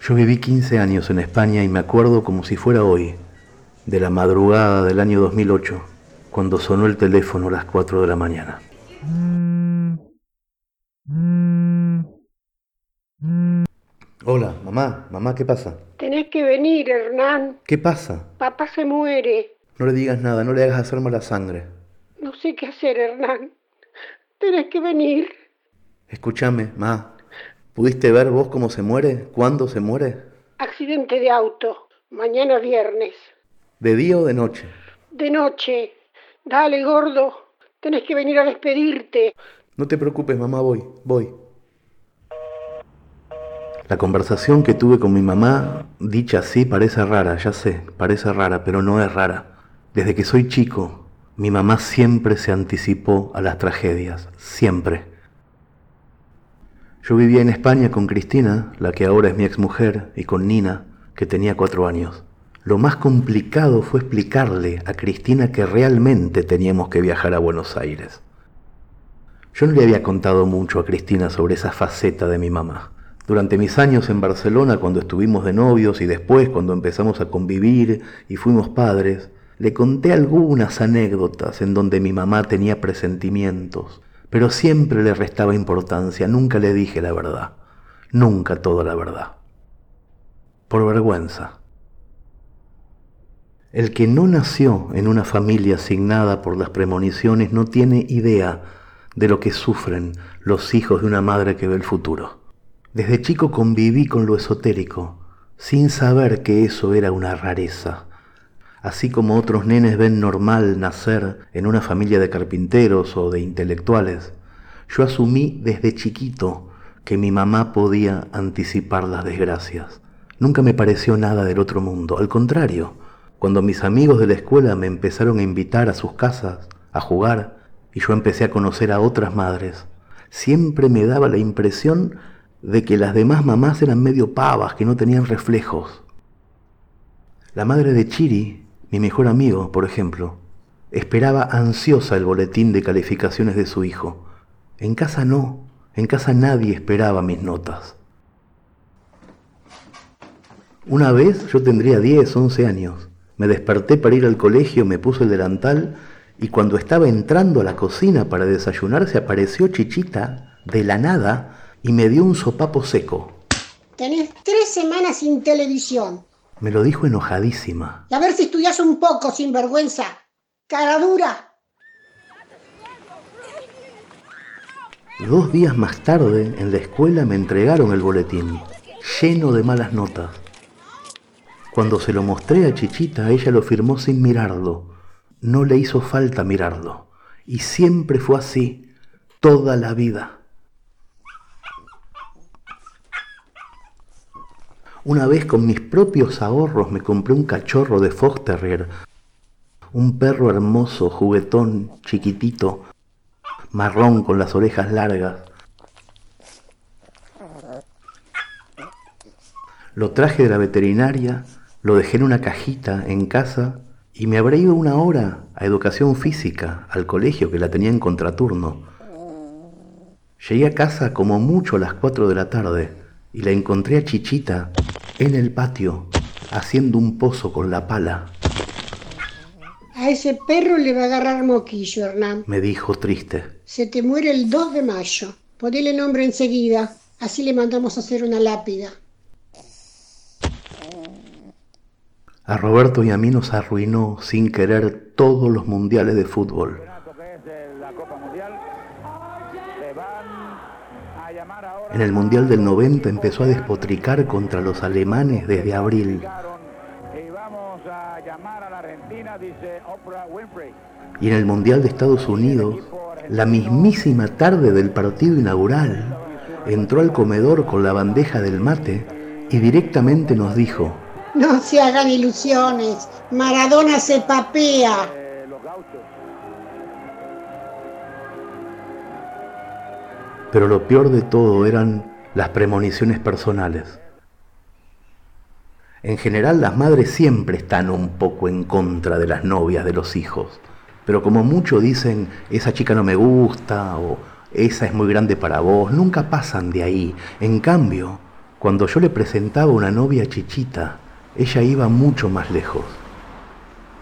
Yo viví 15 años en España y me acuerdo como si fuera hoy, de la madrugada del año 2008, cuando sonó el teléfono a las 4 de la mañana. Hola, mamá, mamá, ¿qué pasa? Tenés que venir, Hernán. ¿Qué pasa? Papá se muere. No le digas nada, no le hagas hacer mala sangre. No sé qué hacer, Hernán. Tenés que venir. Escúchame, ma. ¿Pudiste ver vos cómo se muere? ¿Cuándo se muere? Accidente de auto. Mañana viernes. ¿De día o de noche? De noche. Dale, gordo. Tenés que venir a despedirte. No te preocupes, mamá, voy, voy. La conversación que tuve con mi mamá, dicha así, parece rara, ya sé, parece rara, pero no es rara. Desde que soy chico, mi mamá siempre se anticipó a las tragedias, siempre. Yo vivía en España con Cristina, la que ahora es mi exmujer, y con Nina, que tenía cuatro años. Lo más complicado fue explicarle a Cristina que realmente teníamos que viajar a Buenos Aires. Yo no le había contado mucho a Cristina sobre esa faceta de mi mamá. Durante mis años en Barcelona, cuando estuvimos de novios y después cuando empezamos a convivir y fuimos padres, le conté algunas anécdotas en donde mi mamá tenía presentimientos, pero siempre le restaba importancia, nunca le dije la verdad, nunca toda la verdad. Por vergüenza. El que no nació en una familia asignada por las premoniciones no tiene idea de lo que sufren los hijos de una madre que ve el futuro. Desde chico conviví con lo esotérico, sin saber que eso era una rareza así como otros nenes ven normal nacer en una familia de carpinteros o de intelectuales, yo asumí desde chiquito que mi mamá podía anticipar las desgracias. Nunca me pareció nada del otro mundo, al contrario, cuando mis amigos de la escuela me empezaron a invitar a sus casas, a jugar, y yo empecé a conocer a otras madres, siempre me daba la impresión de que las demás mamás eran medio pavas, que no tenían reflejos. La madre de Chiri mi mejor amigo, por ejemplo, esperaba ansiosa el boletín de calificaciones de su hijo. En casa no, en casa nadie esperaba mis notas. Una vez yo tendría 10, 11 años. Me desperté para ir al colegio, me puse el delantal y cuando estaba entrando a la cocina para desayunar se apareció Chichita de la nada y me dio un sopapo seco. Tenés tres semanas sin televisión. Me lo dijo enojadísima. Y a ver si estudias un poco, sin vergüenza. Cara dura. Dos días más tarde, en la escuela me entregaron el boletín, lleno de malas notas. Cuando se lo mostré a Chichita, ella lo firmó sin mirarlo. No le hizo falta mirarlo. Y siempre fue así, toda la vida. Una vez con mis propios ahorros me compré un cachorro de Fox Terrier, un perro hermoso, juguetón, chiquitito, marrón con las orejas largas. Lo traje de la veterinaria, lo dejé en una cajita en casa y me habré ido una hora a educación física, al colegio que la tenía en contraturno. Llegué a casa como mucho a las cuatro de la tarde y la encontré a Chichita en el patio haciendo un pozo con la pala. A ese perro le va a agarrar moquillo, Hernán. Me dijo triste. Se te muere el 2 de mayo. Ponele nombre enseguida. Así le mandamos a hacer una lápida. A Roberto y a mí nos arruinó sin querer todos los mundiales de fútbol. En el Mundial del 90 empezó a despotricar contra los alemanes desde abril. Y en el Mundial de Estados Unidos, la mismísima tarde del partido inaugural, entró al comedor con la bandeja del mate y directamente nos dijo, No se hagan ilusiones, Maradona se papea. Pero lo peor de todo eran las premoniciones personales. En general las madres siempre están un poco en contra de las novias de los hijos, pero como mucho dicen, esa chica no me gusta o esa es muy grande para vos, nunca pasan de ahí. En cambio, cuando yo le presentaba una novia chichita, ella iba mucho más lejos.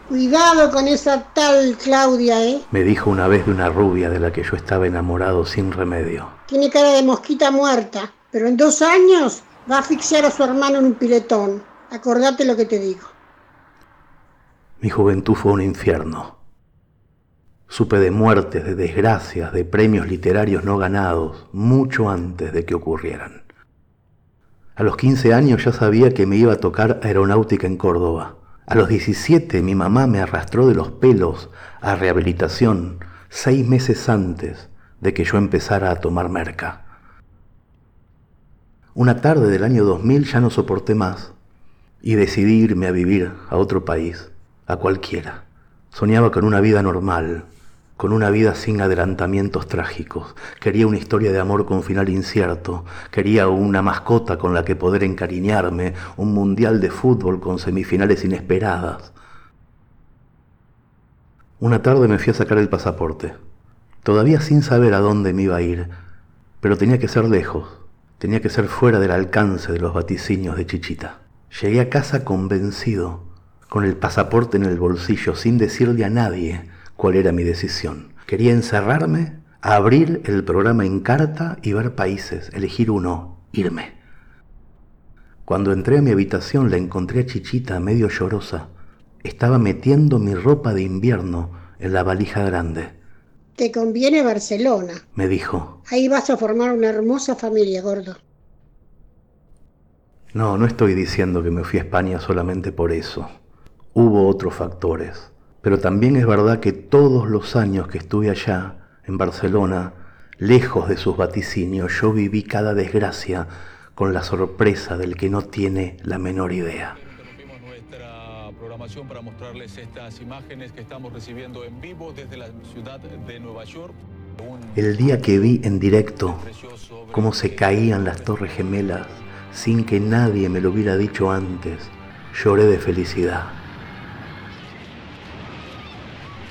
Cuidado con esa tal Claudia, ¿eh? Me dijo una vez de una rubia de la que yo estaba enamorado sin remedio. Tiene cara de mosquita muerta, pero en dos años va a asfixiar a su hermano en un piletón. Acordate lo que te digo. Mi juventud fue un infierno. Supe de muertes, de desgracias, de premios literarios no ganados, mucho antes de que ocurrieran. A los 15 años ya sabía que me iba a tocar aeronáutica en Córdoba. A los 17 mi mamá me arrastró de los pelos a rehabilitación seis meses antes de que yo empezara a tomar merca. Una tarde del año 2000 ya no soporté más y decidí irme a vivir a otro país, a cualquiera. Soñaba con una vida normal, con una vida sin adelantamientos trágicos. Quería una historia de amor con final incierto. Quería una mascota con la que poder encariñarme, un mundial de fútbol con semifinales inesperadas. Una tarde me fui a sacar el pasaporte, todavía sin saber a dónde me iba a ir, pero tenía que ser lejos, tenía que ser fuera del alcance de los vaticinios de Chichita. Llegué a casa convencido, con el pasaporte en el bolsillo, sin decirle a nadie cuál era mi decisión. Quería encerrarme, abrir el programa en carta y ver países, elegir uno, irme. Cuando entré a mi habitación la encontré a Chichita medio llorosa. Estaba metiendo mi ropa de invierno en la valija grande. Te conviene Barcelona, me dijo. Ahí vas a formar una hermosa familia, gordo. No, no estoy diciendo que me fui a España solamente por eso. Hubo otros factores. Pero también es verdad que todos los años que estuve allá, en Barcelona, lejos de sus vaticinios, yo viví cada desgracia con la sorpresa del que no tiene la menor idea. nuestra programación para mostrarles estas imágenes que estamos recibiendo en vivo desde la ciudad de Nueva York. El día que vi en directo cómo se caían las torres gemelas sin que nadie me lo hubiera dicho antes, lloré de felicidad.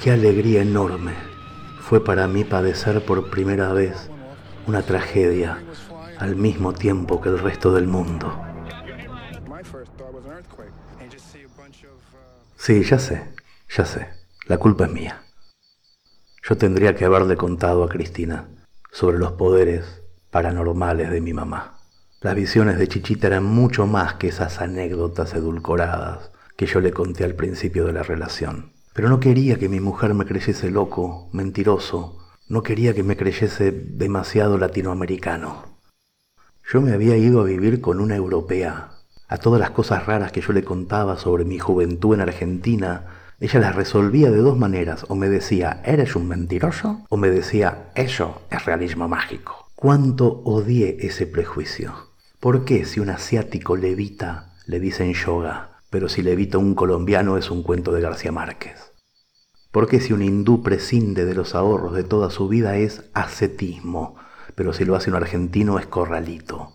Qué alegría enorme fue para mí padecer por primera vez una tragedia al mismo tiempo que el resto del mundo. Sí, ya sé, ya sé, la culpa es mía. Yo tendría que haberle contado a Cristina sobre los poderes paranormales de mi mamá. Las visiones de Chichita eran mucho más que esas anécdotas edulcoradas que yo le conté al principio de la relación. Pero no quería que mi mujer me creyese loco, mentiroso, no quería que me creyese demasiado latinoamericano. Yo me había ido a vivir con una europea. A todas las cosas raras que yo le contaba sobre mi juventud en Argentina, ella las resolvía de dos maneras. O me decía, ¿eres un mentiroso? O me decía, eso es realismo mágico. ¿Cuánto odié ese prejuicio? ¿Por qué si un asiático levita le dicen yoga, pero si levita un colombiano es un cuento de García Márquez? ¿Por qué si un hindú prescinde de los ahorros de toda su vida es ascetismo, pero si lo hace un argentino es corralito?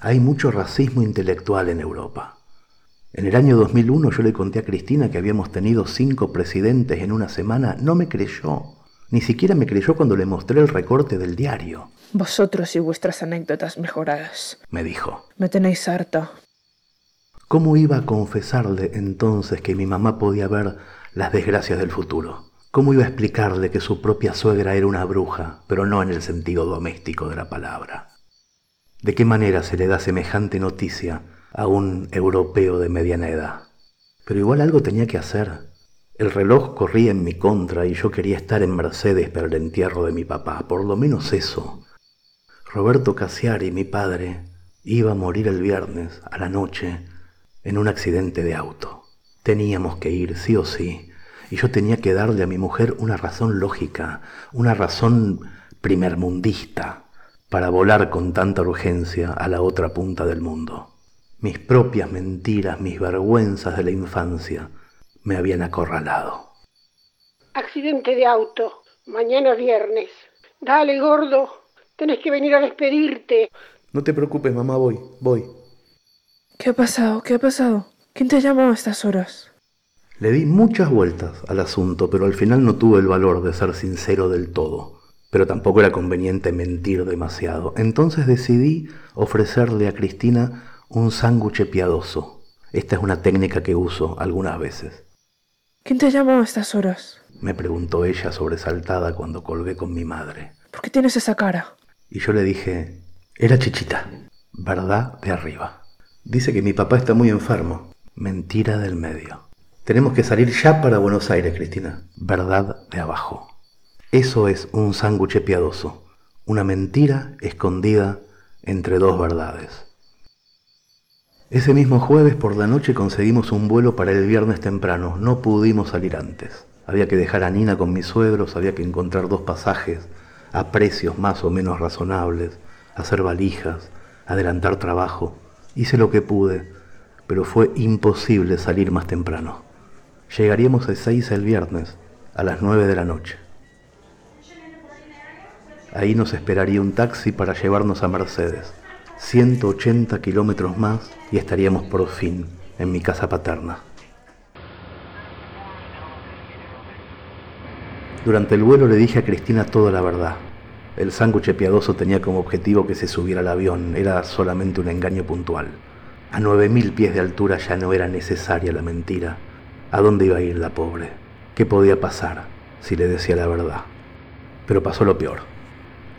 Hay mucho racismo intelectual en Europa. En el año 2001 yo le conté a Cristina que habíamos tenido cinco presidentes en una semana. No me creyó. Ni siquiera me creyó cuando le mostré el recorte del diario. Vosotros y vuestras anécdotas mejoradas. Me dijo. Me tenéis harta. ¿Cómo iba a confesarle entonces que mi mamá podía ver las desgracias del futuro. ¿Cómo iba a explicarle que su propia suegra era una bruja, pero no en el sentido doméstico de la palabra? ¿De qué manera se le da semejante noticia a un europeo de mediana edad? Pero igual algo tenía que hacer. El reloj corría en mi contra y yo quería estar en Mercedes para el entierro de mi papá, por lo menos eso. Roberto Casiari, mi padre, iba a morir el viernes a la noche en un accidente de auto. Teníamos que ir, sí o sí, y yo tenía que darle a mi mujer una razón lógica, una razón primermundista para volar con tanta urgencia a la otra punta del mundo. Mis propias mentiras, mis vergüenzas de la infancia me habían acorralado. Accidente de auto, mañana viernes. Dale, gordo, tenés que venir a despedirte. No te preocupes, mamá, voy, voy. ¿Qué ha pasado? ¿Qué ha pasado? ¿Quién te ha llamado a estas horas? Le di muchas vueltas al asunto, pero al final no tuve el valor de ser sincero del todo. Pero tampoco era conveniente mentir demasiado. Entonces decidí ofrecerle a Cristina un sándwich piadoso. Esta es una técnica que uso algunas veces. ¿Quién te ha llamado a estas horas? Me preguntó ella sobresaltada cuando colgué con mi madre. ¿Por qué tienes esa cara? Y yo le dije, era chichita, verdad de arriba. Dice que mi papá está muy enfermo. Mentira del medio. Tenemos que salir ya para Buenos Aires, Cristina. Verdad de abajo. Eso es un sándwich piadoso, una mentira escondida entre dos verdades. Ese mismo jueves por la noche conseguimos un vuelo para el viernes temprano. No pudimos salir antes. Había que dejar a Nina con mis suegros, había que encontrar dos pasajes a precios más o menos razonables, hacer valijas, adelantar trabajo. Hice lo que pude, pero fue imposible salir más temprano. Llegaríamos a seis el viernes, a las nueve de la noche. Ahí nos esperaría un taxi para llevarnos a Mercedes. 180 kilómetros más y estaríamos por fin en mi casa paterna. Durante el vuelo le dije a Cristina toda la verdad. El sándwich piadoso tenía como objetivo que se subiera al avión, era solamente un engaño puntual. A 9.000 pies de altura ya no era necesaria la mentira, ¿A dónde iba a ir la pobre? ¿Qué podía pasar si le decía la verdad? Pero pasó lo peor.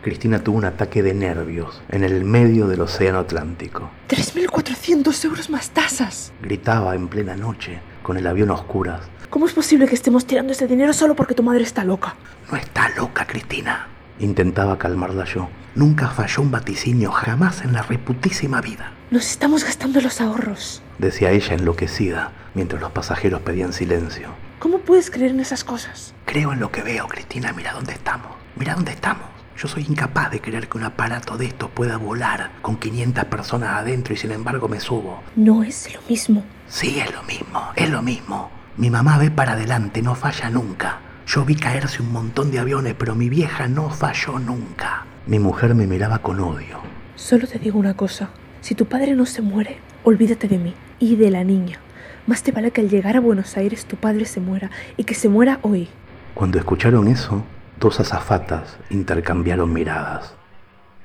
Cristina tuvo un ataque de nervios en el medio del Océano Atlántico. ¡3.400 euros más tasas! Gritaba en plena noche, con el avión a oscuras. ¿Cómo es posible que estemos tirando ese dinero solo porque tu madre está loca? No está loca, Cristina. Intentaba calmarla yo. Nunca falló un vaticinio, jamás en la reputísima vida. Nos estamos gastando los ahorros, decía ella enloquecida, mientras los pasajeros pedían silencio. ¿Cómo puedes creer en esas cosas? Creo en lo que veo, Cristina. Mira dónde estamos. Mira dónde estamos. Yo soy incapaz de creer que un aparato de estos pueda volar con 500 personas adentro y sin embargo me subo. No es lo mismo. Sí, es lo mismo, es lo mismo. Mi mamá ve para adelante, no falla nunca. Yo vi caerse un montón de aviones, pero mi vieja no falló nunca. Mi mujer me miraba con odio. Solo te digo una cosa. Si tu padre no se muere, olvídate de mí y de la niña. Más te vale que al llegar a Buenos Aires tu padre se muera y que se muera hoy. Cuando escucharon eso, dos azafatas intercambiaron miradas.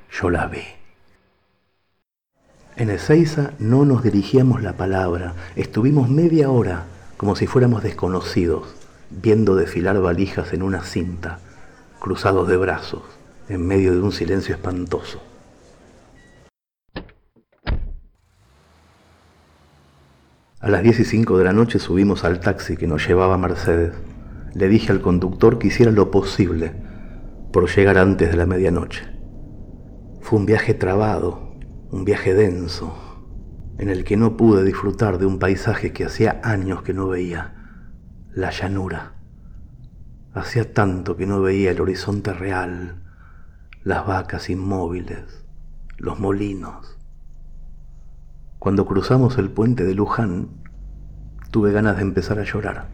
Yo la vi. En Ezeiza no nos dirigíamos la palabra. Estuvimos media hora como si fuéramos desconocidos, viendo desfilar valijas en una cinta, cruzados de brazos, en medio de un silencio espantoso. A las 10 y 5 de la noche subimos al taxi que nos llevaba Mercedes. Le dije al conductor que hiciera lo posible por llegar antes de la medianoche. Fue un viaje trabado, un viaje denso, en el que no pude disfrutar de un paisaje que hacía años que no veía, la llanura. Hacía tanto que no veía el horizonte real, las vacas inmóviles, los molinos, cuando cruzamos el puente de Luján, tuve ganas de empezar a llorar.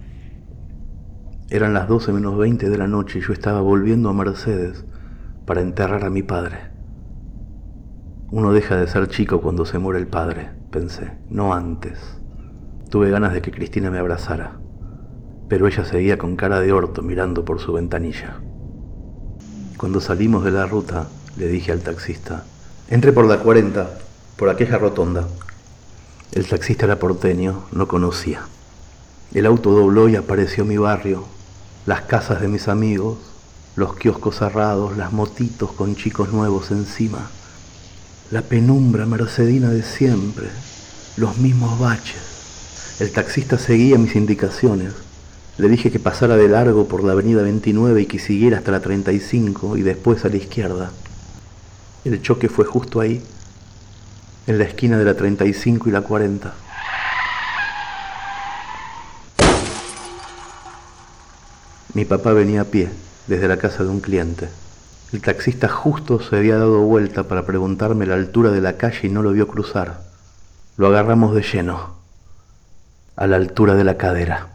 Eran las 12 menos 20 de la noche y yo estaba volviendo a Mercedes para enterrar a mi padre. Uno deja de ser chico cuando se muere el padre, pensé, no antes. Tuve ganas de que Cristina me abrazara, pero ella seguía con cara de orto mirando por su ventanilla. Cuando salimos de la ruta, le dije al taxista, entre por la 40, por aquella rotonda. El taxista era porteño, no conocía. El auto dobló y apareció mi barrio, las casas de mis amigos, los kioscos cerrados, las motitos con chicos nuevos encima, la penumbra mercedina de siempre, los mismos baches. El taxista seguía mis indicaciones. Le dije que pasara de largo por la avenida 29 y que siguiera hasta la 35 y después a la izquierda. El choque fue justo ahí, en la esquina de la 35 y la 40. Mi papá venía a pie desde la casa de un cliente. El taxista justo se había dado vuelta para preguntarme la altura de la calle y no lo vio cruzar. Lo agarramos de lleno, a la altura de la cadera.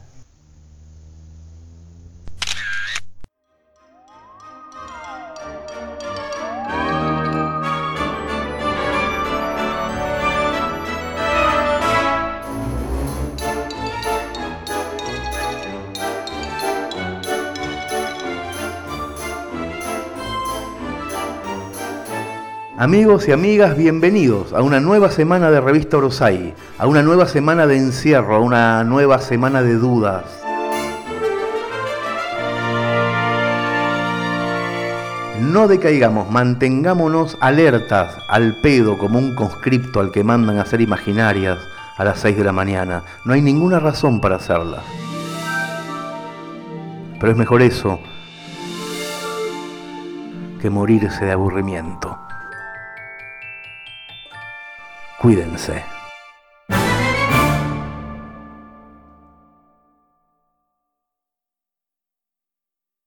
Amigos y amigas, bienvenidos a una nueva semana de Revista Orosai, a una nueva semana de encierro, a una nueva semana de dudas. No decaigamos, mantengámonos alertas al pedo como un conscripto al que mandan a hacer imaginarias a las 6 de la mañana. No hay ninguna razón para hacerlas. Pero es mejor eso que morirse de aburrimiento. Cuídense.